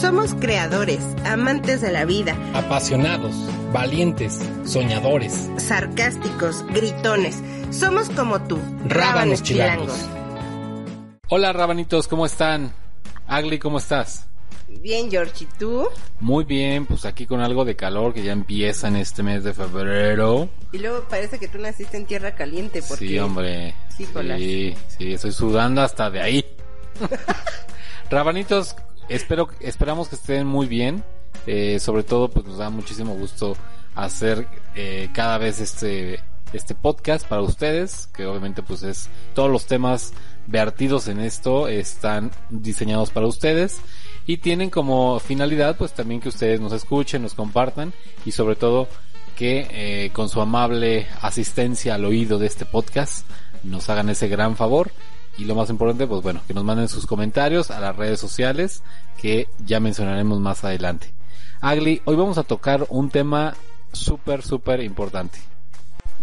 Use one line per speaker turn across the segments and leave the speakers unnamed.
Somos creadores, amantes de la vida,
apasionados, valientes, soñadores,
sarcásticos, gritones. Somos como tú,
rábanos chilangos. Hola rabanitos, ¿cómo están? Agli, ¿cómo estás?
Bien, George, ¿y tú?
Muy bien, pues aquí con algo de calor que ya empieza en este mes de febrero.
Y luego parece que tú naciste en tierra caliente, porque...
Sí, hombre. Sí, sí, estoy sudando hasta de ahí. Rabanitos, espero, esperamos que estén muy bien. Eh, sobre todo, pues nos da muchísimo gusto hacer eh, cada vez este este podcast para ustedes, que obviamente pues es todos los temas vertidos en esto están diseñados para ustedes y tienen como finalidad pues también que ustedes nos escuchen, nos compartan y sobre todo que eh, con su amable asistencia al oído de este podcast nos hagan ese gran favor y lo más importante, pues bueno, que nos manden sus comentarios a las redes sociales que ya mencionaremos más adelante. Agli, hoy vamos a tocar un tema súper, súper importante.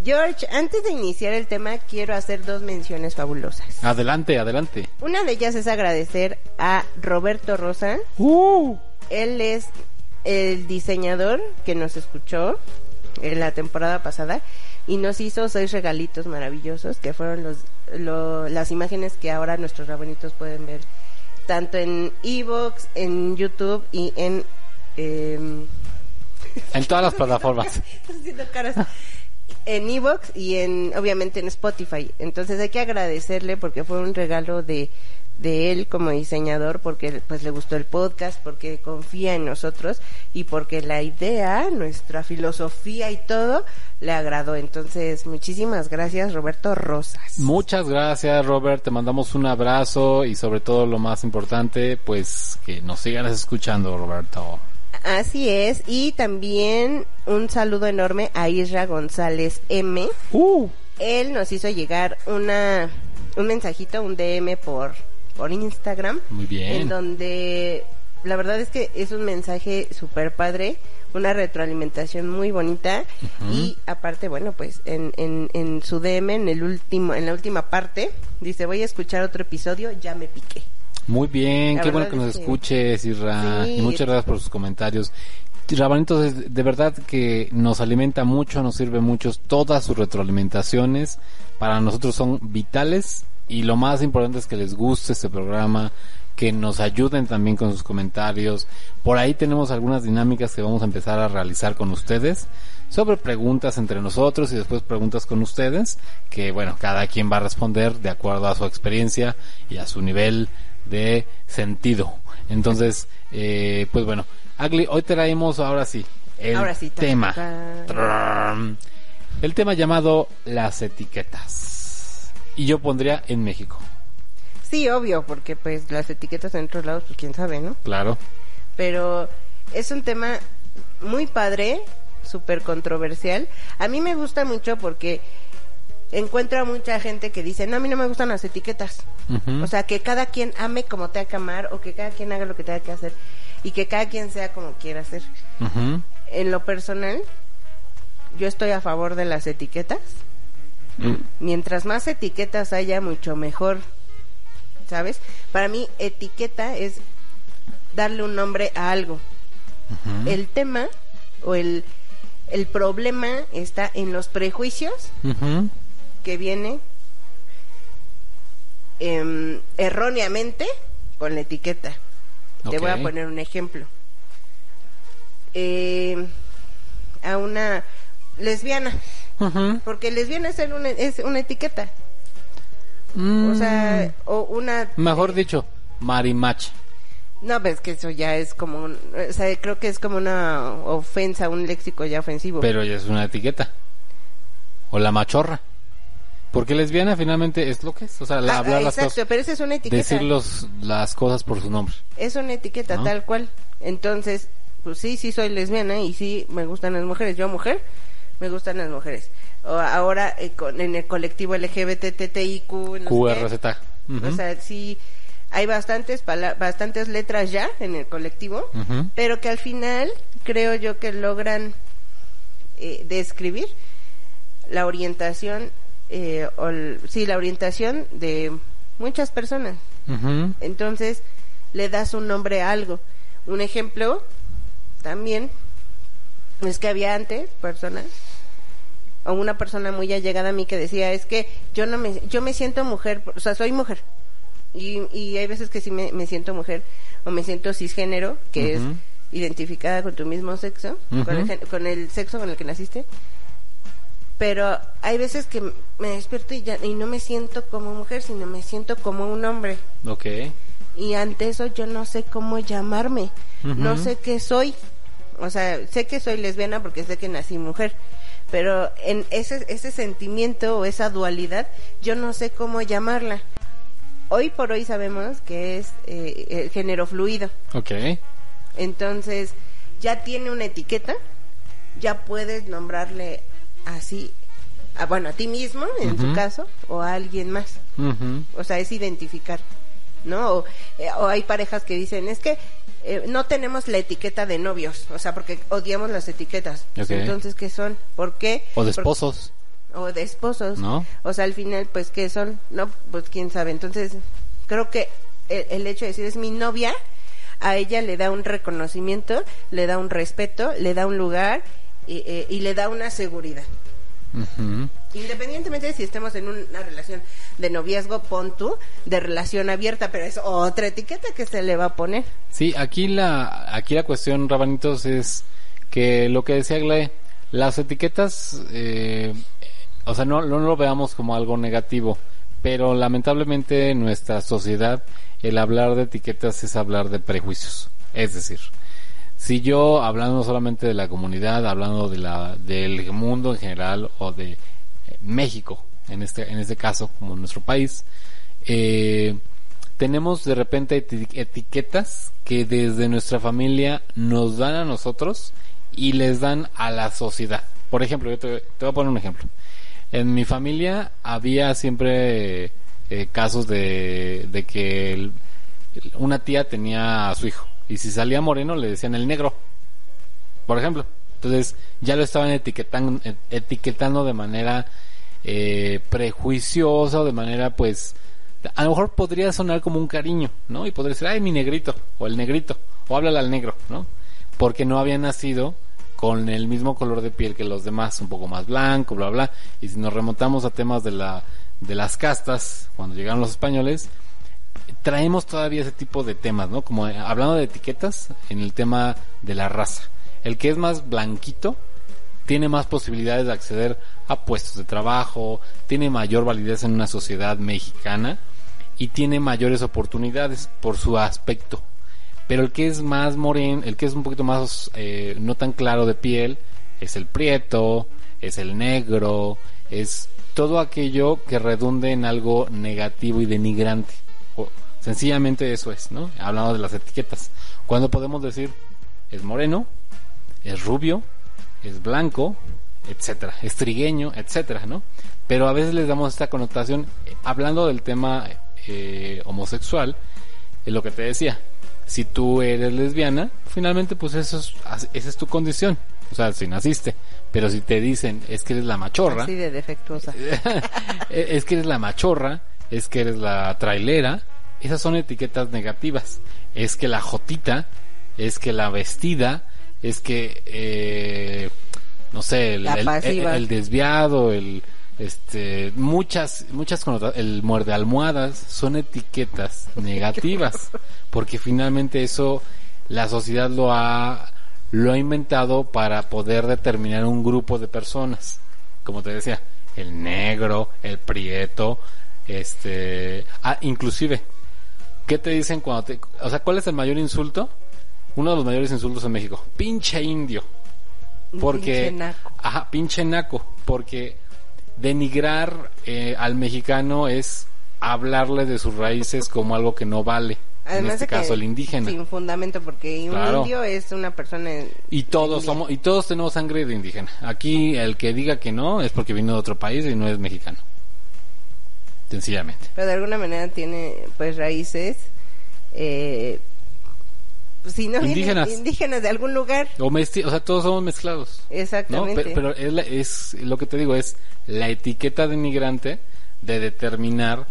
George, antes de iniciar el tema, quiero hacer dos menciones fabulosas.
Adelante, adelante.
Una de ellas es agradecer a Roberto Rosa.
Uh.
Él es el diseñador que nos escuchó en la temporada pasada y nos hizo seis regalitos maravillosos que fueron los las imágenes que ahora nuestros rabonitos pueden ver tanto en Evox, en YouTube y en... Em,
en todas las plataformas.
en Evox y en obviamente en Spotify. Entonces hay que agradecerle porque fue un regalo de de él como diseñador porque pues le gustó el podcast, porque confía en nosotros y porque la idea, nuestra filosofía y todo le agradó. Entonces, muchísimas gracias Roberto Rosas.
Muchas gracias Robert, te mandamos un abrazo y sobre todo lo más importante, pues que nos sigan escuchando Roberto.
Así es, y también un saludo enorme a Isra González M.
Uh.
Él nos hizo llegar una un mensajito, un DM por por Instagram.
Muy bien.
En donde la verdad es que es un mensaje súper padre, una retroalimentación muy bonita y aparte, bueno, pues en, en, en su DM, en el último, en la última parte, dice voy a escuchar otro episodio, ya me piqué.
Muy bien, qué bueno que nos escuches, Isra. Y muchas gracias por sus comentarios. Rabanitos, de verdad que nos alimenta mucho, nos sirve mucho. Todas sus retroalimentaciones para nosotros son vitales y lo más importante es que les guste este programa, que nos ayuden también con sus comentarios. Por ahí tenemos algunas dinámicas que vamos a empezar a realizar con ustedes sobre preguntas entre nosotros y después preguntas con ustedes, que bueno, cada quien va a responder de acuerdo a su experiencia y a su nivel de sentido. Entonces, eh, pues bueno, Agli, hoy traemos ahora sí el tema. El tema llamado las etiquetas. Y yo pondría en México.
Sí, obvio, porque pues las etiquetas en otros lados, pues quién sabe, ¿no?
Claro.
Pero es un tema muy padre, súper controversial. A mí me gusta mucho porque encuentro a mucha gente que dice, no, a mí no me gustan las etiquetas. O sea, que cada quien ame como tenga que amar o que cada quien haga lo que tenga que hacer y que cada quien sea como quiera hacer. En lo personal, yo estoy a favor de las etiquetas. Mientras más etiquetas haya, mucho mejor. ¿Sabes? Para mí, etiqueta es darle un nombre a algo. El tema o el, el problema está en los prejuicios que viene em, erróneamente con la etiqueta. Te voy a poner un ejemplo. Eh, a una lesbiana porque lesbiana es, una, es una etiqueta. O sea, mm. o una...
Mejor dicho, marimach.
No, pues que eso ya es como, o sea, creo que es como una ofensa, un léxico ya ofensivo.
Pero ya es una etiqueta. O la machorra. Porque lesbiana finalmente es lo que es, o sea, la, ah, hablar las cosas.
pero esa es una etiqueta.
Decir los, las cosas por su nombre.
Es una etiqueta, tal cual. Entonces, pues sí, sí soy lesbiana y sí me gustan las mujeres. Yo mujer, me gustan las mujeres. O ahora eh, en el colectivo LGBTTIQ,
no QRZ.
O sea, sí hay bastantes bastantes letras ya en el colectivo, pero que al final creo yo que logran eh, describir la orientación eh, o sí la orientación de muchas personas. Entonces le das un nombre a algo. Un ejemplo también es que había antes personas o una persona muy allegada a mí que decía es que yo no me yo me siento mujer o sea soy mujer y, y hay veces que sí me, me siento mujer o me siento cisgénero que es identificada con tu mismo sexo con, el, con el sexo con el que naciste. Pero hay veces que me despierto y, ya, y no me siento como mujer sino me siento como un hombre.
Ok.
y ante eso yo no sé cómo llamarme, no sé qué soy. O sea, sé que soy lesbiana porque sé que nací mujer, pero en ese, ese sentimiento o esa dualidad yo no sé cómo llamarla. Hoy por hoy sabemos que es eh, el género fluido,
Ok.
entonces ya tiene una etiqueta, ya puedes nombrarle así, a, bueno, a ti mismo en tu
Ujú.
caso o a alguien más o sea, es identificar, ¿no? O, eh, o hay parejas que dicen, es que eh, no tenemos la etiqueta de novios, o sea, porque odiamos las etiquetas. Pues. Entonces, ¿qué son? ¿Por qué?
O de esposos.
o de esposos.
¿No?
O sea, al final, pues, ¿qué son? No, pues, quién sabe. Entonces, creo que el, el hecho de decir es mi novia, a ella le da un reconocimiento, le da un respeto, le da un lugar y, eh, y le da una seguridad. Independientemente de si estemos en una relación de noviazgo, pon tú, de relación abierta, pero es otra etiqueta que se le va a poner.
Sí, aquí la, aquí la cuestión, Rabanitos, es que lo que decía Gle, las etiquetas, eh, o sea, no, no lo veamos como algo negativo, pero lamentablemente en nuestra sociedad el hablar de etiquetas es hablar de prejuicios. Es decir, si yo hablando solamente de la comunidad, hablando de la, del mundo en general o de México, en este, en este caso, como nuestro país, eh, tenemos de repente eti- etiquetas que desde nuestra familia nos dan a nosotros y les dan a la sociedad. Por ejemplo, yo te, te voy a poner un ejemplo. En mi familia había siempre eh, casos de, de que una tía tenía a su hijo y si salía moreno le decían el negro, por ejemplo. Entonces ya lo estaban etiquetando, etiquetando de manera eh, prejuiciosa o de manera pues a lo mejor podría sonar como un cariño, ¿no? Y podría decir, ay, mi negrito, o el negrito, o háblale al negro, ¿no? Porque no había nacido con el mismo color de piel que los demás, un poco más blanco, bla, bla. Y si nos remontamos a temas de la, de las castas, cuando llegaron los españoles, traemos todavía ese tipo de temas, ¿no? Como eh, hablando de etiquetas en el tema de la raza. El que es más blanquito tiene más posibilidades de acceder a puestos de trabajo, tiene mayor validez en una sociedad mexicana y tiene mayores oportunidades por su aspecto. Pero el que es más moreno, el que es un poquito más eh, no tan claro de piel, es el prieto, es el negro, es todo aquello que redunde en algo negativo y denigrante. Sencillamente eso es, ¿no? Hablando de las etiquetas. Cuando podemos decir es moreno, es rubio, es blanco, etcétera, es trigueño, etcétera, ¿no? Pero a veces les damos esta connotación, hablando del tema eh, homosexual, es lo que te decía. Si tú eres lesbiana, finalmente pues eso es, esa es tu condición. O sea, si naciste. Pero si te dicen es que eres la machorra,
Así de defectuosa.
es que eres la machorra, es que eres la trailera, esas son etiquetas negativas. Es que la jotita, es que la vestida, es que, eh, no sé, el,
La
el-
pasiva.
el- el desviado, el, este, muchas, muchas el muerde almohadas, son etiquetas negativas, porque finalmente eso la sociedad lo ha, lo ha inventado para poder determinar un grupo de personas, como te decía, el negro, el prieto, este, ah, inclusive, ¿qué te dicen cuando te, o sea, cuál es el mayor insulto? Uno de los mayores insultos en México, pinche indio. Porque,
Pinche naco.
ajá, pinche naco, porque denigrar eh, al mexicano es hablarle de sus raíces como algo que no vale. en
Además
este
de que
caso, el indígena.
Sin fundamento, porque un
Claro.
indio es una persona.
Y todos somos, y todos tenemos sangre de indígena. Aquí el que diga que no es porque vino de otro país y no es mexicano. Sencillamente.
Pero de alguna manera tiene, pues, raíces. Eh, si no
Indígenas.
indígenas de algún lugar.
O, o sea, todos somos mezclados.
Exactamente.
Pe- Pero, es, la- es lo que te digo, es la etiqueta denigrante de determinar,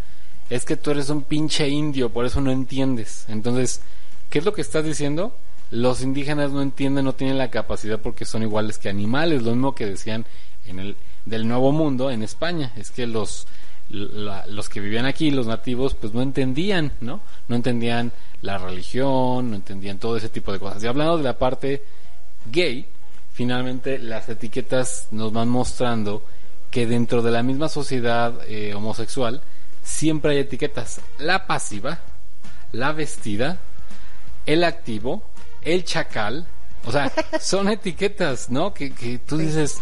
es que tú eres un pinche indio, por eso no entiendes. Entonces, ¿qué es lo que estás diciendo? los indígenas no entienden, no tienen la capacidad porque son iguales que animales, lo mismo que decían en el del Nuevo Mundo en España, es que los los que vivían aquí, los nativos, pues no entendían, ¿no? No entendían la religión, no entendían todo ese tipo de cosas. Y hablando de la parte gay, finalmente las etiquetas nos van mostrando que dentro de la misma sociedad eh, homosexual siempre hay etiquetas. La pasiva, la vestida, el activo, el chacal. O sea, son etiquetas, ¿no? Que, que tú dices,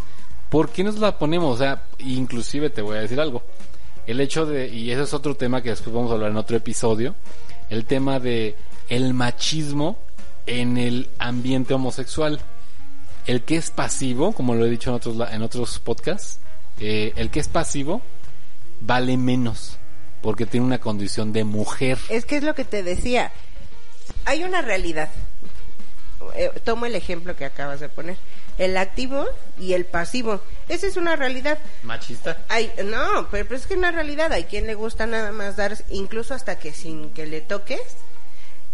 ¿por qué nos la ponemos? O sea, inclusive te voy a decir algo. El hecho de, y ese es otro tema que después vamos a hablar en otro episodio, el tema de el machismo en el ambiente homosexual. El que es pasivo, como lo he dicho en otros, en otros podcasts, eh, el que es pasivo vale menos porque tiene una condición de mujer.
Es que es lo que te decía. Hay una realidad. Eh, tomo el ejemplo que acabas de poner. El activo y el pasivo. Esa es una realidad.
¿Machista?
Hay, no, pero, es que es una realidad. Hay quien le gusta nada más dar, incluso hasta que sin que le toques,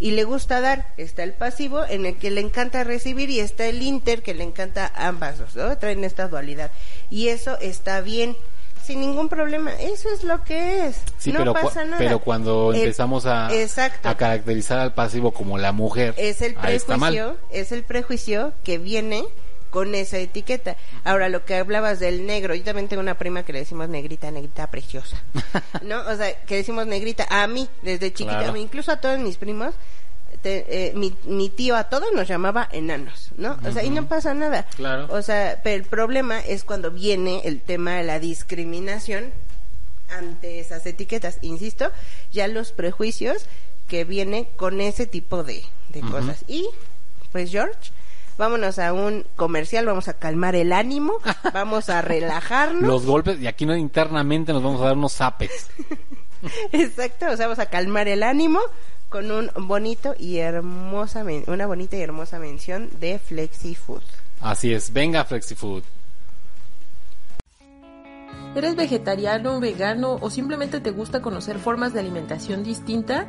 y le gusta dar. Está el pasivo en el que le encanta recibir y está el inter que le encanta ambas dos, ¿no? Traen esta dualidad. Y eso está bien sin ningún problema. Eso es lo que es.
Sí,
no
pero,
pasa nada.
pero cuando
El-
empezamos a,
Exacto.
a caracterizar al pasivo como la mujer,
es el prejuicio, es el prejuicio que viene con esa etiqueta. Ahora, lo que hablabas del negro, yo también tengo una prima que le decimos negrita, negrita preciosa. ¿No? O sea, que decimos negrita a mí, desde chiquita,
Claro.
incluso a todos mis primos, te- eh, mi, mi tío a todos nos llamaba enanos, ¿no? O sea, y no pasa nada.
Claro.
O sea, pero el problema es cuando viene el tema de la discriminación ante esas etiquetas. Insisto, ya los prejuicios que vienen con ese tipo de, de cosas. Y, pues, George, vámonos a un comercial, vamos a calmar el ánimo, vamos a relajarnos.
Los golpes, y aquí no internamente nos vamos a dar unos zapes.
Exacto, o sea, vamos a calmar el ánimo con un bonito y hermosa, men- una bonita y hermosa mención de Flexi Food.
Así es, venga FlexiFood.
¿Eres vegetariano, vegano o simplemente te gusta conocer formas de alimentación distinta?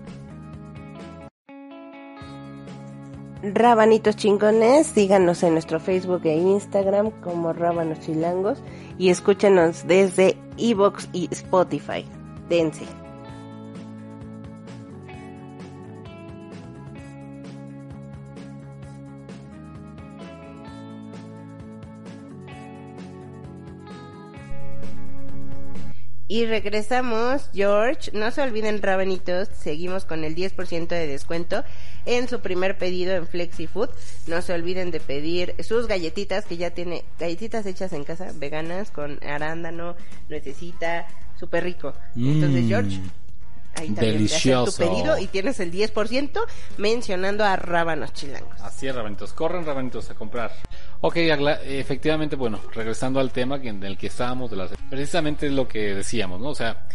Rabanitos chingones, síganos en nuestro Facebook e Instagram como Rábanos Chilangos y escúchenos desde Evox y Spotify. Dense. Y regresamos, George. No se olviden, Rabanitos, seguimos con el 10% de descuento en su primer pedido en FlexiFood. No se olviden de pedir sus galletitas, que ya tiene galletitas hechas en casa, veganas, con arándano, nuececita, súper rico. Entonces,
Mm.
George, ahí también te
Delicioso.
tu pedido y tienes el 10% mencionando a Rábanos Chilangos.
Así es, rabanitos. Corren, rabanitos, a comprar. Ok, Agla, efectivamente, bueno, regresando al tema que- en el que estábamos, de las, precisamente es lo que decíamos, ¿no? O sea,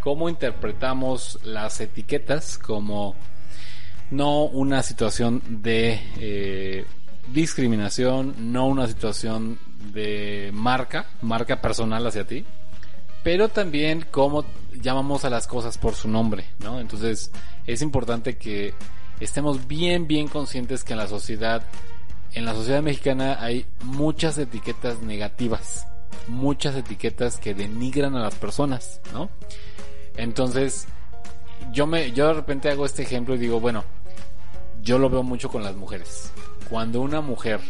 cómo interpretamos las etiquetas como no una situación de eh, discriminación, no una situación de marca, marca personal hacia ti, pero también cómo llamamos a las cosas por su nombre, ¿no? Entonces es importante que estemos bien, bien conscientes que en la sociedad, en la sociedad mexicana hay muchas etiquetas negativas, muchas etiquetas que denigran a las personas, ¿no? Entonces yo me, yo de repente hago este ejemplo y digo, bueno, yo lo veo mucho con las mujeres. Cuando una mujer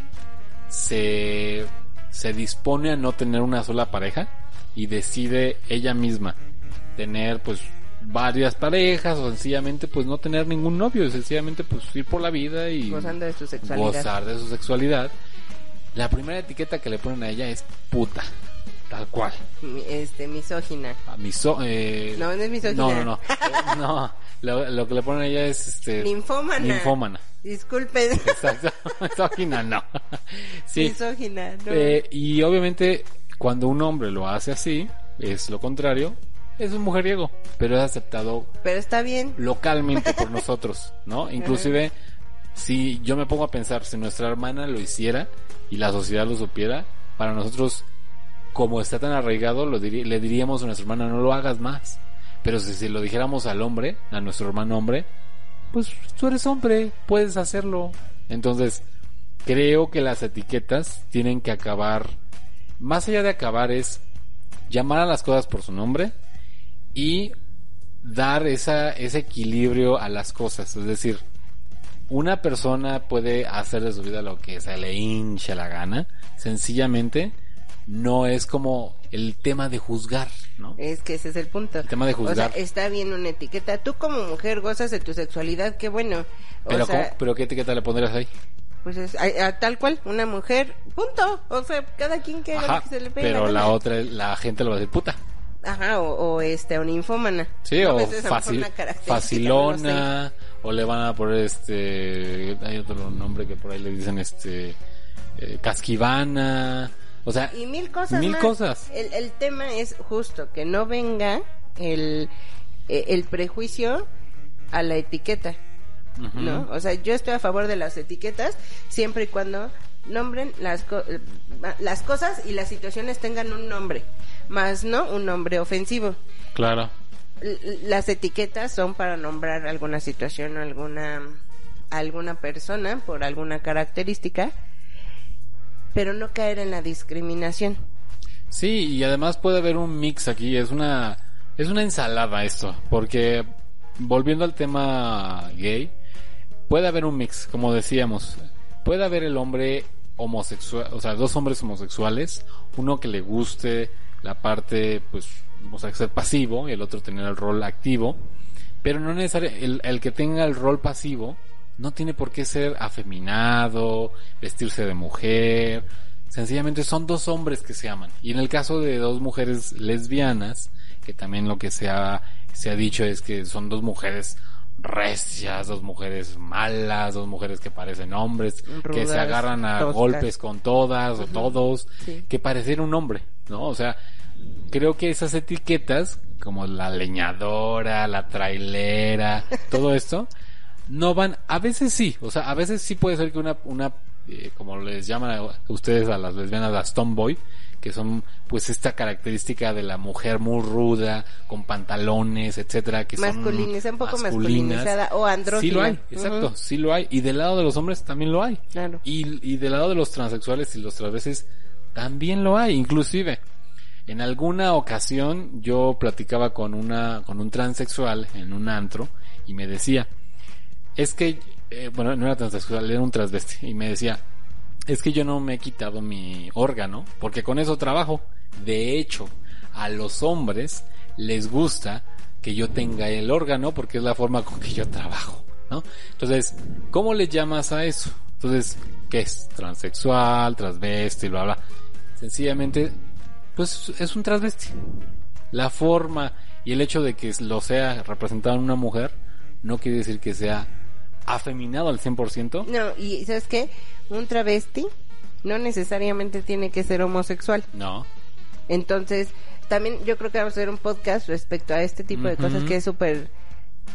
se, se dispone a no tener una sola pareja y decide ella misma tener pues varias parejas o sencillamente pues no tener ningún novio, sencillamente pues ir por la vida y
Gozando de su sexualidad.
gozar de su sexualidad. La primera etiqueta que le ponen a ella es puta, tal cual.
Este, misógina.
A miso- eh,
No, no es misógina.
No, no, no. Eh, no, lo, lo que le ponen a ella es este
ninfómana. Disculpen.
Exacto. Misógina, no. Sí.
Misógina, no.
Eh, y obviamente cuando un hombre lo hace así, es lo contrario, es un mujeriego, pero es aceptado
Pero está bien.
localmente por nosotros, ¿no? Inclusive, si yo me pongo a pensar, si nuestra hermana lo hiciera y la sociedad lo supiera, para nosotros, como está tan arraigado, le diríamos a nuestra hermana, no lo hagas más. Pero si, lo dijéramos al hombre, a nuestro hermano hombre, pues tú eres hombre, puedes hacerlo. Entonces, creo que las etiquetas tienen que acabar, más allá de acabar es llamar a las cosas por su nombre y dar esa, ese equilibrio a las cosas. Es decir, una persona puede hacer de su vida lo que se le hinche la gana. Sencillamente, no es como el tema de juzgar, ¿no?
Es que ese es el punto.
El tema de
O sea,
juzgar.
está bien una etiqueta. Tú como mujer gozas de tu sexualidad, qué bueno. O
Pero,
sea,
¿cómo? ¿Pero qué etiqueta le pondrías ahí?
pues es a- a tal cual, una mujer, punto. O sea, cada quien que haga
Ajá,
lo que se le pegue
pero
la
otra, la gente lo va a decir puta.
Ajá, o, o este, o ninfómana.
Sí,
No,
o
pues lo mejor
facil,
no sé.
facilona, o le van a poner este, hay otro nombre que por ahí le dicen este, eh, casquivana, o sea,
Y mil cosas
Mil
más.
cosas.
El, el tema es justo que no venga el, eh, el prejuicio a la etiqueta, ¿no? O sea, yo estoy a favor de las etiquetas siempre y cuando nombren las, co- eh, las cosas y las situaciones tengan un nombre, más no un nombre ofensivo.
claro,
L- las etiquetas son para nombrar alguna situación o alguna alguna persona por alguna característica, pero no caer en la discriminación.
Sí, y además puede haber un mix aquí, es una es una ensalada esto, porque volviendo al tema gay, puede haber un mix, como decíamos. Puede haber el hombre homosexual, o sea, dos hombres homosexuales, uno que le guste la parte pues o sea, ser pasivo y el otro tener el rol activo, pero no necesariamente el, el que tenga el rol pasivo no tiene por qué ser afeminado, vestirse de mujer, sencillamente son dos hombres que se aman. Y en el caso de dos mujeres lesbianas, que también lo que se ha, se ha dicho es que son dos mujeres recias, dos mujeres malas, dos mujeres que parecen hombres, que se agarran a
toscas.
golpes con todas o todos,
Sí.
que parecer un hombre, ¿no? O sea, creo que esas etiquetas, como la leñadora, la trailera, todo esto, no van, a veces sí, o sea, a veces sí puede ser que una, una eh, como les llaman a ustedes a las lesbianas, las tomboy, que son pues esta característica de la mujer muy ruda, con pantalones, etcétera, que son
Masculiniza, un poco masculinizada o andrógina.
Sí lo hay, exacto, sí lo hay. Y del lado de los hombres también lo hay.
Claro.
Y, y del lado de los transexuales y los travestis también lo hay, inclusive. En alguna ocasión yo platicaba con una con un transexual en un antro y me decía, es que eh, bueno, no era transexual, era un transvesti y me decía, es que yo no me he quitado mi órgano porque con eso trabajo. De hecho, a los hombres les gusta que yo tenga el órgano porque es la forma con que yo trabajo, ¿no? Entonces, ¿cómo le llamas a eso? Entonces, ¿qué es? Transexual, transvesti, bla, bla. Sencillamente, pues es un transvesti. La forma y el hecho de que lo sea representado en una mujer no quiere decir que sea afeminado al 100%.
No, y ¿sabes qué? Un travesti no necesariamente tiene que ser homosexual.
No.
Entonces, también yo creo que vamos a hacer un podcast respecto a este tipo de cosas que es súper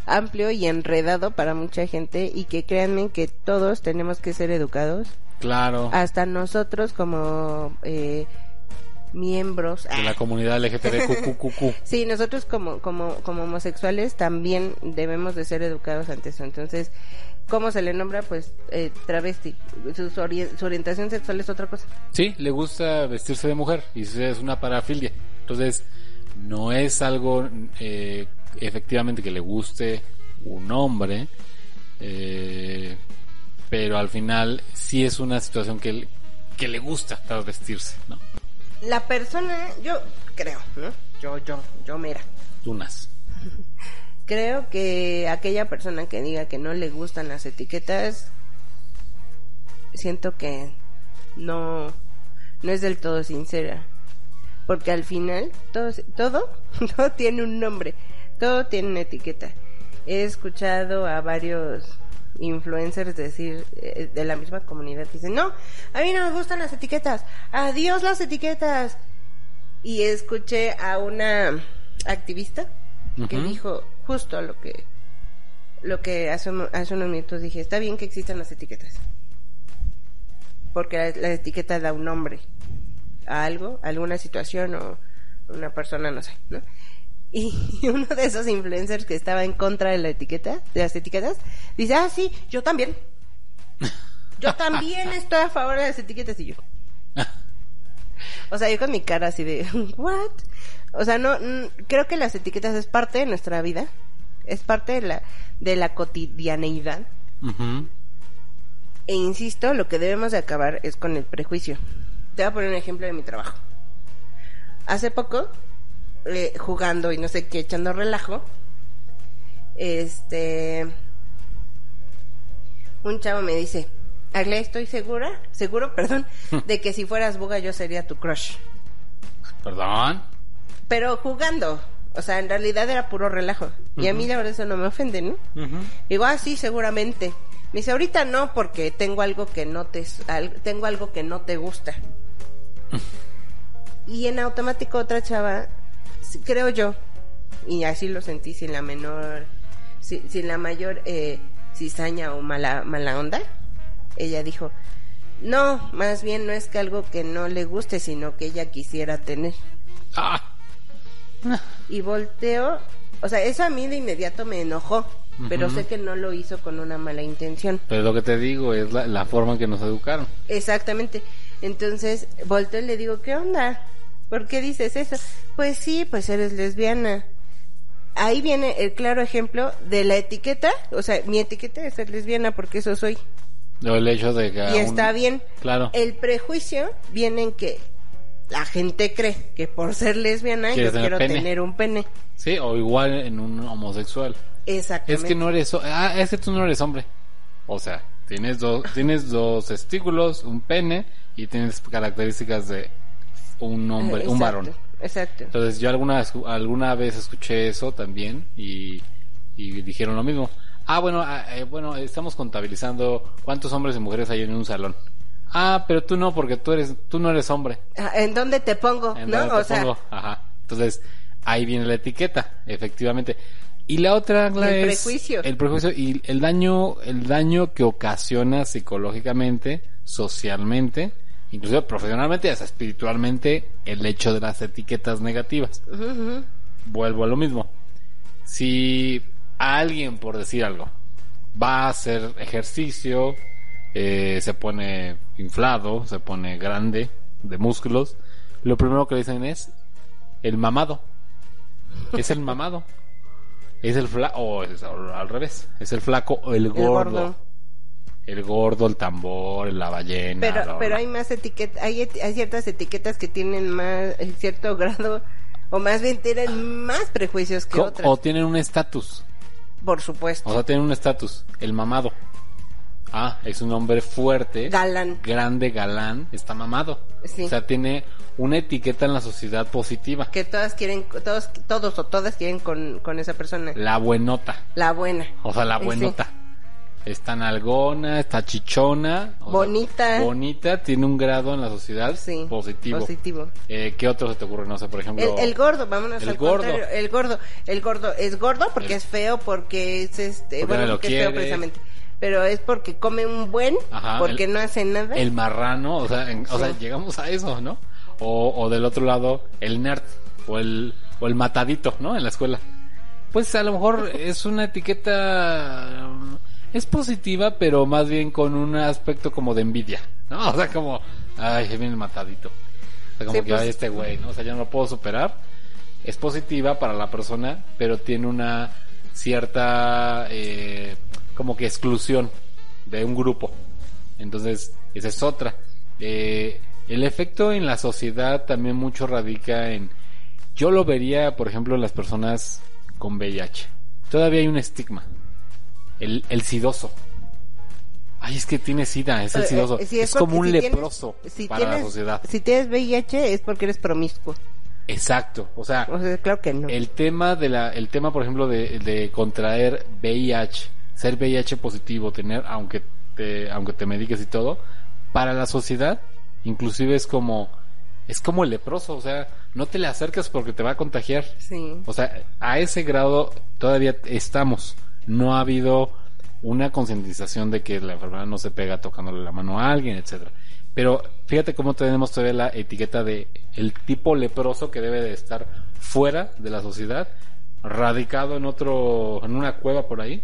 amplio y enredado para mucha gente y que créanme que todos tenemos que ser educados,
Claro.
hasta nosotros como eh, miembros.
De la comunidad LGTBQQQ.
Sí, nosotros como, como, como homosexuales también debemos de ser educados ante eso. Entonces, ¿cómo se le nombra? Pues eh, travesti. Su, su ori- su orientación sexual es otra cosa.
Sí, le gusta vestirse de mujer y es una parafilia. Entonces, no es algo eh, efectivamente que le guste un hombre, eh, pero al final sí es una situación que, que le gusta vestirse, ¿no?
La persona, yo creo, ¿no? Yo, yo, yo, mira.
Tunas.
Creo que aquella persona que diga que no le gustan las etiquetas, siento que no, no es del todo sincera. Porque al final, todo, todo, todo tiene un nombre, todo tiene una etiqueta. He escuchado a varios influencers decir eh, de la misma comunidad dicen, no, a mí no me gustan las etiquetas, adiós las etiquetas. Y escuché a una activista que dijo justo lo que lo que hace, hace unos minutos dije, está bien que existan las etiquetas. Porque la, la etiqueta da un nombre a algo, a alguna situación o una persona, no sé, ¿no? Y uno de esos influencers que estaba en contra de la etiqueta, de las etiquetas, dice, ah, sí, yo también. Yo también estoy a favor de las etiquetas y yo. O sea, yo con mi cara así de, ¿what? O sea, no, mm, creo que las etiquetas es parte de nuestra vida, es parte de la, de la cotidianeidad. E insisto, lo que debemos de acabar es con el prejuicio. Te voy a poner un ejemplo de mi trabajo. Hace poco, eh, jugando y no sé qué, echando relajo, este, un chavo me dice, Agle, estoy segura, seguro, perdón, de que si fueras buga yo sería tu crush.
Perdón.
Pero jugando, o sea, en realidad era puro relajo. Y a mí la verdad eso no me ofende, ¿no? Digo, ah, sí, seguramente. Me dice, ahorita no, porque tengo algo que no te, tengo algo que no te gusta. y en automático otra chava, creo yo, y así lo sentí sin la menor, si- sin, la mayor eh, cizaña o mala, mala onda, ella dijo, no, más bien no es que algo que no le guste, sino que ella quisiera tener.
Ah.
Y volteo, o sea, eso a mí de inmediato me enojó, pero sé que no lo hizo con una mala intención.
Pero lo que te digo es la, la forma en que nos educaron.
Exactamente. Entonces, volteo y le digo, ¿qué onda? ¿Por qué dices eso? Pues sí, pues eres lesbiana. Ahí viene el claro ejemplo de la etiqueta, o sea, mi etiqueta es ser lesbiana porque eso soy.
O el hecho de que...
Y
aún-
está bien.
Claro.
El prejuicio viene en que la gente cree que por ser lesbiana yo
tener
quiero
pene.
tener un pene.
Sí, o igual en un homosexual.
Exactamente.
Es que no eres... Ah, es que tú no eres hombre. O sea, tienes dos, tienes dos testículos, un pene y tienes características de un hombre, un varón.
Exacto.
Entonces yo alguna, alguna vez escuché eso también y, y dijeron lo mismo. Ah, bueno, ah, eh, bueno, estamos contabilizando cuántos hombres y mujeres hay en un salón. Ah, pero tú no, porque tú eres, tú no eres hombre.
Ah, ¿En dónde te pongo?
¿En
¿No?
dónde
O
te
sea,
pongo? Ajá. Entonces, ahí viene la etiqueta, efectivamente. Y la otra Agla,
El
es
prejuicio.
el prejuicio y el daño, el daño que ocasiona psicológicamente, socialmente, inclusive profesionalmente y hasta espiritualmente, el hecho de las etiquetas negativas. Vuelvo a lo mismo. Si alguien, por decir algo, va a hacer ejercicio, eh, se pone inflado, se pone grande, de músculos, lo primero que le dicen es el mamado. Es el mamado. Es el flaco, o es al revés, es el flaco o el
El
gordo. El gordo, el tambor, la ballena.
Pero,
bla,
pero
bla.
hay más etiquetas, hay, hay ciertas etiquetas que tienen más, cierto grado, o más bien tienen más prejuicios que
Co-
otras.
o tienen un estatus.
Por supuesto.
O sea, tiene un estatus. El mamado. Ah, es un hombre fuerte.
Galán.
Grande, galán. Está mamado.
Sí.
O sea, tiene una etiqueta en la sociedad positiva.
Que todas quieren, todos, todos o todas quieren con, con esa persona.
La buenota.
La buena.
O sea, la
Sí.
Está nalgona, está chichona. o sea,
Bonita.
bonita, tiene un grado en la sociedad
Sí.
positivo.
Positivo.
Eh, ¿Qué otro se te ocurre? No sé, por ejemplo.
El, el gordo, vámonos
El
al
gordo.
contrario. El gordo. El gordo es gordo porque
El-
es feo, porque es este,
Porque
bueno,
lo
porque es feo precisamente. Pero es porque come un buen,
Ajá,
porque
el-
no hace nada.
El marrano, o sea, en- o sea, llegamos a eso, ¿no? O, o del otro lado, el nerd, o el, o el matadito, ¿no? En la escuela. Pues a lo mejor es una etiqueta, es positiva, pero más bien con un aspecto como de envidia, ¿no? O sea, como, ay, viene el matadito. O sea, como
Sí,
que,
pues-
ay, este güey, ¿no? O sea, ya no lo puedo superar. Es positiva para la persona, pero tiene una cierta, eh, como que exclusión de un grupo. Entonces, esa es otra. Eh, el efecto en la sociedad también mucho radica en... Yo lo vería, por ejemplo, en las personas con VIH. Todavía hay un estigma. El, el sidoso. Ay, es que tiene sida, es el
Eh,
sidoso.
eh,
es como un
si tienes-
leproso
si
para la sociedad.
Si tienes VIH es porque eres promiscuo.
Exacto. O sea,
O sea, claro que no.
el tema de la, el tema, por ejemplo, de, de contraer VIH, ser VIH positivo, tener, aunque te, aunque te mediques y todo, para la sociedad, inclusive es como, es como el leproso, o sea, no te le acercas porque te va a contagiar.
Sí.
O sea, a ese grado todavía estamos. No ha habido una concientización de que la enfermedad no se pega tocándole la mano a alguien, etcétera. Pero fíjate cómo tenemos todavía la etiqueta de el tipo leproso que debe de estar fuera de la sociedad, radicado en otro, en una cueva por ahí,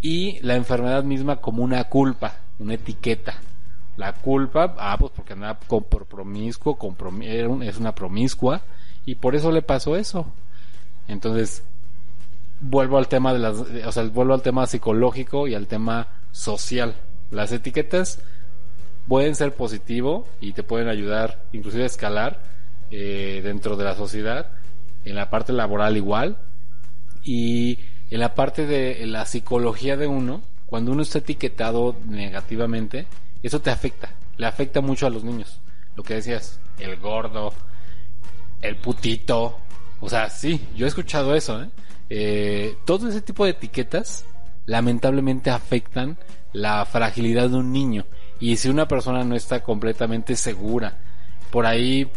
y la enfermedad misma como una culpa, una etiqueta. La culpa, ah, pues porque andaba con, por promiscuo, es una promiscua, y por eso le pasó eso. Entonces, vuelvo al tema de las, o sea, vuelvo al tema psicológico y al tema social. Las etiquetas pueden ser positivo y te pueden ayudar inclusive a escalar eh, dentro de la sociedad, en la parte laboral igual, y en la parte de la psicología de uno, cuando uno está etiquetado negativamente, eso te afecta, le afecta mucho a los niños. Lo que decías, el gordo, el putito, o sea, sí, yo he escuchado eso, ¿eh? Eh, todo ese tipo de etiquetas lamentablemente afectan la fragilidad de un niño. Y si una persona no está completamente segura, por ahí,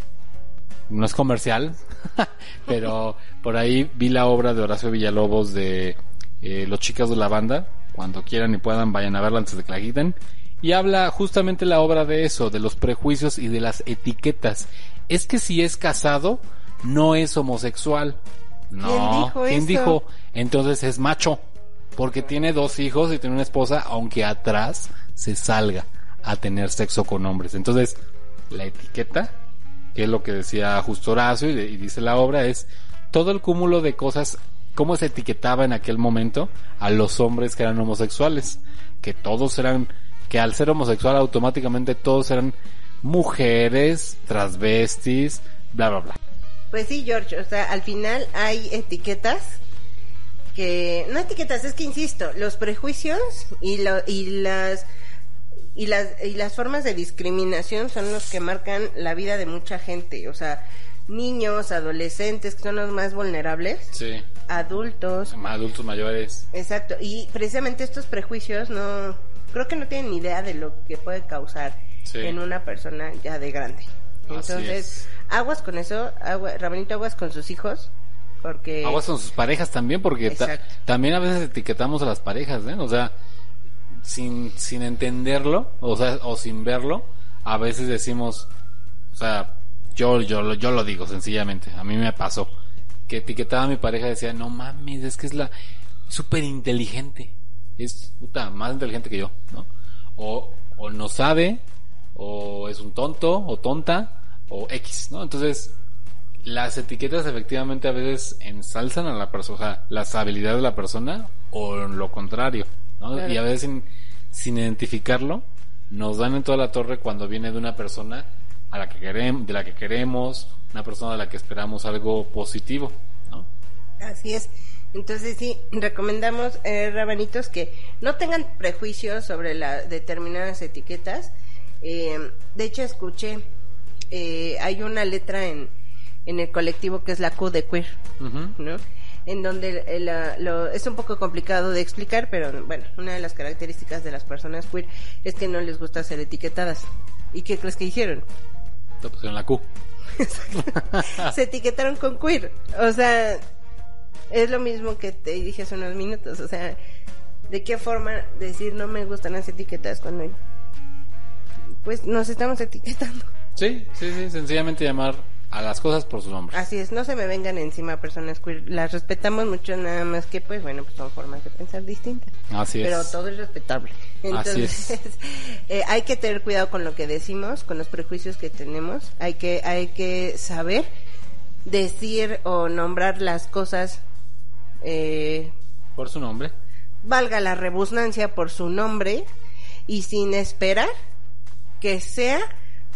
no es comercial, pero por ahí vi la obra de Horacio Villalobos de eh, Los Chicas de la Banda. Cuando quieran y puedan, vayan a verla antes de que la quiten. Y habla justamente la obra de eso, de los prejuicios y de las etiquetas. Es que si es casado, no es homosexual. No,
dijo
¿quién dijo? Entonces es macho. Porque tiene dos hijos y tiene una esposa, aunque atrás se salga a tener sexo con hombres. Entonces, la etiqueta, que es lo que decía justo Horacio y, de- y dice la obra, es todo el cúmulo de cosas, cómo se etiquetaba en aquel momento a los hombres que eran homosexuales. Que todos eran, que al ser homosexual automáticamente todos eran mujeres, transvestis, bla, bla, bla.
Pues sí, George, o sea, al final hay etiquetas que no etiquetas, es que insisto, los prejuicios y lo, y las y las y las formas de discriminación son los que marcan la vida de mucha gente, o sea, niños, adolescentes que son los más vulnerables,
Sí.
adultos,
Adultos mayores.
exacto, y precisamente estos prejuicios no creo que no tienen ni idea de lo que puede causar
Sí.
en una persona ya de grande. Entonces,
es.
Aguas con eso, agua, Rabanito, aguas con sus hijos, porque...
Aguas con sus parejas también, porque ta- también a veces etiquetamos a las parejas, ¿eh? O sea, sin, sin entenderlo, o sea, o sin verlo, a veces decimos, o sea, yo, yo, lo- yo lo digo sencillamente, a mí me pasó, que etiquetaba a mi pareja y decía, no mames, es que es la súper inteligente, es puta, más inteligente que yo, ¿no? O, o no sabe, o es un tonto, o tonta, o X, ¿no? Entonces, las etiquetas efectivamente a veces ensalzan a la persona, o sea, las habilidades de la persona o lo contrario, ¿no?
Claro.
Y a veces sin, sin identificarlo nos dan en toda la torre cuando viene de una persona a la que queremos, de la que queremos, una persona de la que esperamos algo positivo, ¿no?
Así es. Entonces sí, recomendamos, eh, rabanitos, que no tengan prejuicios sobre las determinadas etiquetas. Eh, de hecho, escuché, eh, hay una letra en, en el colectivo que es la Q de queer,
Ujú.
¿no? En donde el- la- lo- es un poco complicado de explicar, pero bueno, una de las características de las personas queer es que no les gusta ser etiquetadas. ¿Y qué crees que hicieron?
Lo pusieron la Q.
se etiquetaron con queer. O sea, es lo mismo que te dije hace unos minutos. O sea, ¿de qué forma decir no me gustan las etiquetas cuando pues nos estamos etiquetando?
Sí, sí, sí, sencillamente llamar a las cosas por su nombre.
Así es, no se me vengan encima personas queer. Las respetamos mucho, nada más que pues bueno, pues son formas de pensar distintas.
Así es.
Pero todo es respetable.
Así
Entonces,
es.
eh, hay que tener cuidado con lo que decimos, con los prejuicios que tenemos. Hay que, hay que saber decir o nombrar las cosas, eh,
Por su nombre.
valga la rebusnancia por su nombre y sin esperar que sea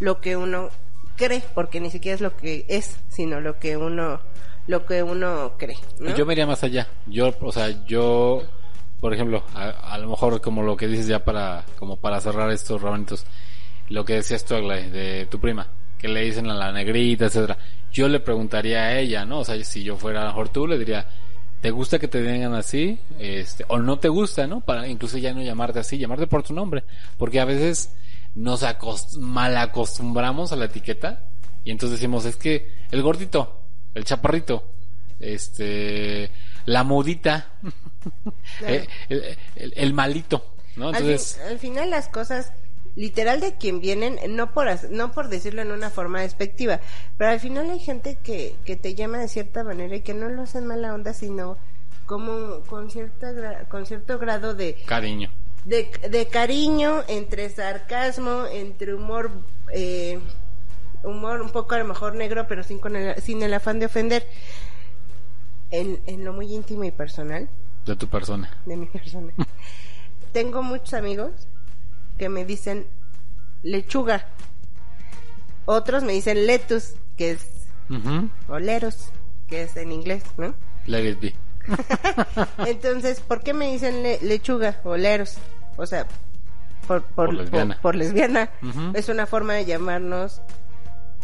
lo que uno cree, porque ni siquiera es lo que es, sino lo que uno, lo que uno cree.
Yo me iría más allá. Yo, o sea, yo, por ejemplo, a, lo mejor como lo que dices ya para, como para cerrar estos rabanitos, lo que decías tú, Aglai, de tu prima, que le dicen a la negrita, etcétera. Yo le preguntaría a ella, ¿no? O sea, si yo fuera a lo mejor tú, le diría, ¿te gusta que te digan así? Este, o no te gusta, ¿no? Para incluso ya no llamarte así, llamarte por tu nombre. Porque a veces nos acost mal acostumbramos a la etiqueta Y entonces decimos, es que el gordito, el chaparrito, este, la modita, eh, el, el- el malito, ¿no?
Al, fin-
Entonces,
al final las cosas literal de quien vienen no por no por decirlo en una forma despectiva pero al final hay gente que, que te llama de cierta manera y que no lo hacen mala onda sino como con cierta con cierto grado de,
cariño.
De de cariño entre sarcasmo entre humor eh, humor un poco a lo mejor negro pero sin con el, sin el afán de ofender en, en lo muy íntimo y personal
De tu persona.
de mi persona. Tengo muchos amigos que me dicen lechuga. Otros me dicen letus, que es oleros, que es en inglés, ¿no?
Let it be.
Entonces, ¿por qué me dicen le- lechuga, oleros? O sea, por, por,
Por lesbiana.
por- por lesbiana. Es una forma de llamarnos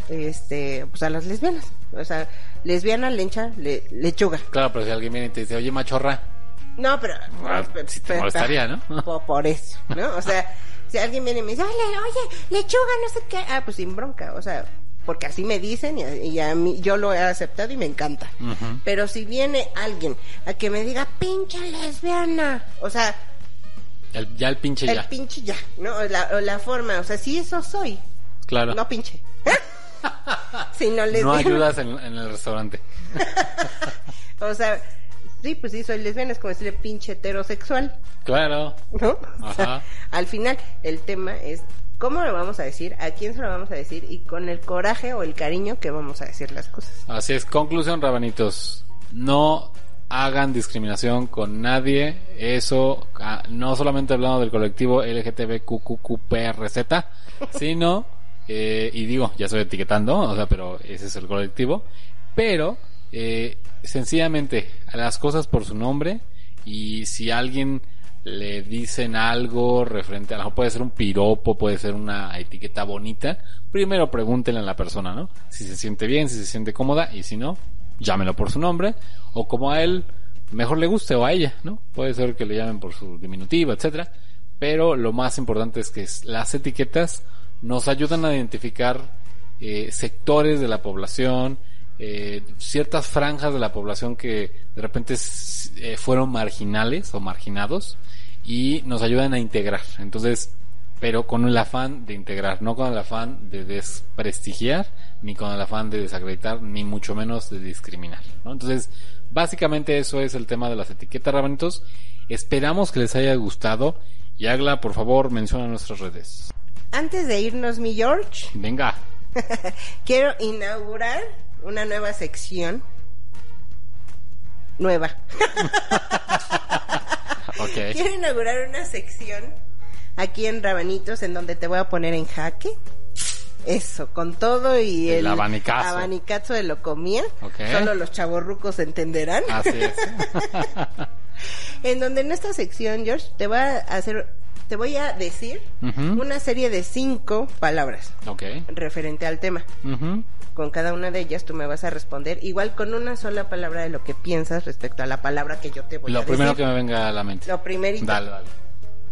este, pues a las lesbianas. O sea, lesbiana, lencha, le- lechuga.
Claro, pero si alguien viene y te dice, oye, machorra,
No, pero...
Ah,
pero-
sí te
pero-
molestaría, ¿no?
Por, por eso, ¿no? O sea, si alguien viene y me dice, oye, oye, lechuga, no sé qué. Ah, pues sin bronca, o sea, porque así me dicen y a, y a mí yo lo he aceptado y me encanta. Pero si viene alguien a que me diga, pinche lesbiana, o sea,
El- ya el pinche
el
ya.
pinche ya, ¿no? O la, la forma, o sea, sí eso soy,
claro.
no pinche. si no lesbiana.
No ayudas en, en el restaurante.
O sea, sí, pues sí, soy lesbiana, es como decirle pinche heterosexual.
Claro.
¿no? O sea,
Ajá.
al final el tema es cómo lo vamos a decir, a quién se lo vamos a decir y con el coraje o el cariño que vamos a decir las cosas.
Así es, conclusión, rabanitos. No hagan discriminación con nadie. Eso, ah, no solamente hablando del colectivo LGTBQQPRZ, sino, eh, y digo, ya estoy etiquetando, o sea, pero ese es el colectivo. Pero, eh, sencillamente, a las cosas por su nombre. Y si alguien le dicen algo referente a lo mejor puede ser un piropo, puede ser una etiqueta bonita, primero pregúntenle a la persona, ¿no? Si se siente bien, si se siente cómoda y si no, llámelo por su nombre o como a él mejor le guste o a ella, ¿no? Puede ser que le llamen por su diminutivo, etcétera, pero lo más importante es que las etiquetas nos ayudan a identificar eh, sectores de la población, eh, ciertas franjas de la población que de repente eh, fueron marginales o marginados y nos ayudan a integrar. Entonces, pero con el afán de integrar, no con el afán de desprestigiar, ni con el afán de desacreditar, ni mucho menos de discriminar. ¿no? Entonces, básicamente eso es el tema de las etiquetas rabanitos. Esperamos que les haya gustado. Y Agla, por favor, menciona nuestras redes.
Antes de irnos, mi George,
Venga.
quiero inaugurar una nueva sección. Nueva. Quiero inaugurar una sección aquí en Rabanitos en donde te voy a poner en jaque. Eso, con todo y
El
el,
abanicazo.
abanicazo de lo comía. Solo los chavorrucos entenderán.
Así es.
en donde en esta sección, George, te voy a hacer, te voy a decir una serie de cinco palabras
Ok.
referente al tema. Con cada una de ellas tú me vas a responder igual con una sola palabra de lo que piensas respecto a la palabra que yo te voy a
Lo
decir.
primero que me venga a la mente.
Lo primerito.
Dale, dale.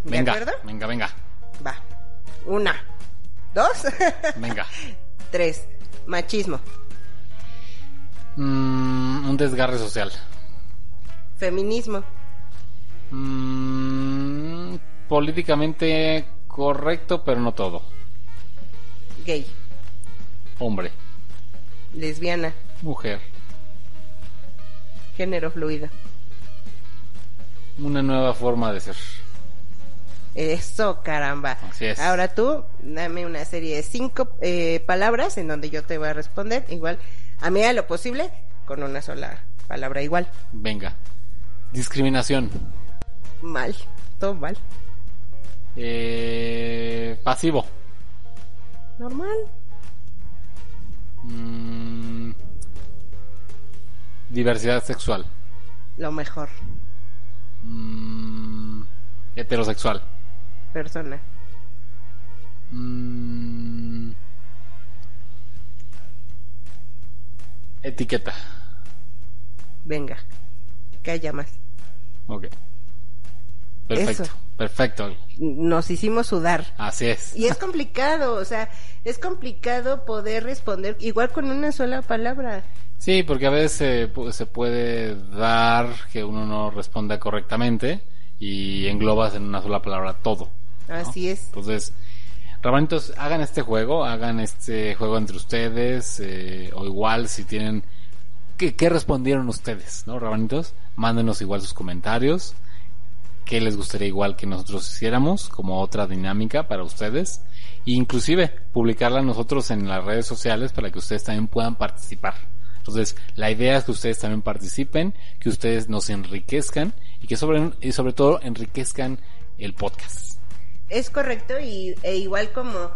¿De
Venga,
acuerdo?
venga, venga,
Va. Una. Dos.
venga.
Tres. Machismo.
Mm, un desgarre social.
Feminismo.
Mm, políticamente correcto, pero no todo.
Gay.
Hombre,
Lesbiana.
mujer,
Género fluido.
una nueva forma de ser.
Eso, caramba.
Así es.
Ahora tú, dame una serie de cinco eh, palabras en donde yo te voy a responder igual, a medida de lo posible, con una sola palabra igual.
Venga. Discriminación.
Mal. Todo mal.
Eh, pasivo.
Normal.
Mm, diversidad sexual.
Lo mejor.
Mm, heterosexual.
Persona.
Mm, etiqueta.
Venga. Que haya más.
Ok. Perfecto.
Eso.
Perfecto.
Nos hicimos sudar.
Así es.
Y es complicado, o sea, es complicado poder responder igual con una sola palabra.
Sí, porque a veces se pu- se puede dar que uno no responda correctamente y englobas en una sola palabra todo. ¿no?
Así es.
Entonces, rabanitos, hagan este juego, hagan este juego entre ustedes, eh, o igual si tienen... ¿qué, qué respondieron ustedes, no, rabanitos? Mándenos igual sus comentarios, qué les gustaría igual que nosotros hiciéramos, como otra dinámica para ustedes, e inclusive publicarla nosotros en las redes sociales para que ustedes también puedan participar. Entonces, la idea es que ustedes también participen, que ustedes nos enriquezcan y que sobre, y sobre todo enriquezcan el podcast.
Es correcto y e igual como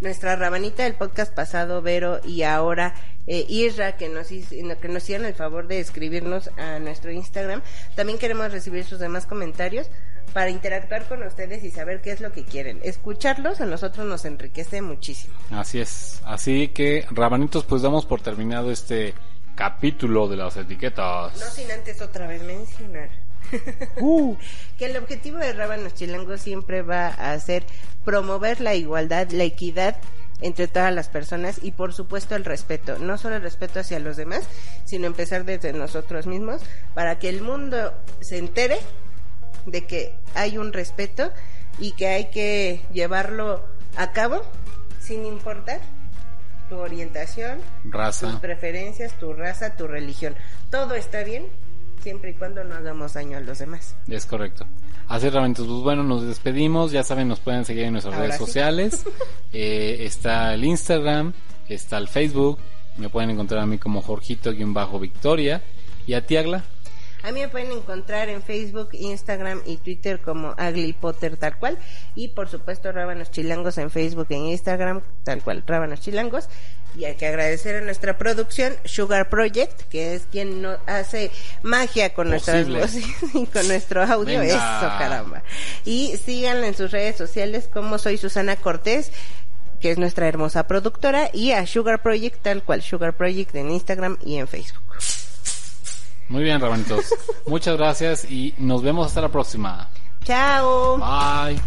nuestra rabanita del podcast pasado, Vero, y ahora eh, Isra, que nos, que nos hicieron el favor de escribirnos a nuestro Instagram, también queremos recibir sus demás comentarios para interactuar con ustedes y saber qué es lo que quieren. Escucharlos a nosotros nos enriquece muchísimo.
Así es. Así que, rabanitos, pues damos por terminado este capítulo de las etiquetas.
No sin antes otra vez mencionar
Uh,
que el objetivo de Rábanos Chilangos siempre va a ser promover la igualdad, la equidad entre todas las personas y por supuesto el respeto, no solo el respeto hacia los demás, sino empezar desde nosotros mismos para que el mundo se entere de que hay un respeto y que hay que llevarlo a cabo sin importar tu orientación, tus
raza.
preferencias, tu raza, tu religión. Todo está bien siempre y cuando no hagamos daño a los demás.
Es correcto. Así, rabanitos, pues bueno, nos despedimos. Ya saben, nos pueden seguir en nuestras
Ahora
redes
sí.
sociales. Eh, está el Instagram, está el Facebook. Me pueden encontrar a mí como Jorgito-Victoria. Y a ti, Agla.
A mí me pueden encontrar en Facebook, Instagram y Twitter como Agli Potter tal cual. Y por supuesto Rábanos Chilangos en Facebook e Instagram tal cual, Rábanos Chilangos. Y hay que agradecer a nuestra producción Sugar Project, que es quien no hace magia con nuestras voces y con nuestro audio.
Venga.
Eso, caramba. Y síganla en sus redes sociales como soy Susana Cortés que es nuestra hermosa productora, y a Sugar Project, tal cual, Sugar Project en Instagram y en Facebook.
Muy bien, rabanitos. Muchas gracias y nos vemos hasta la próxima.
Chao.
Bye.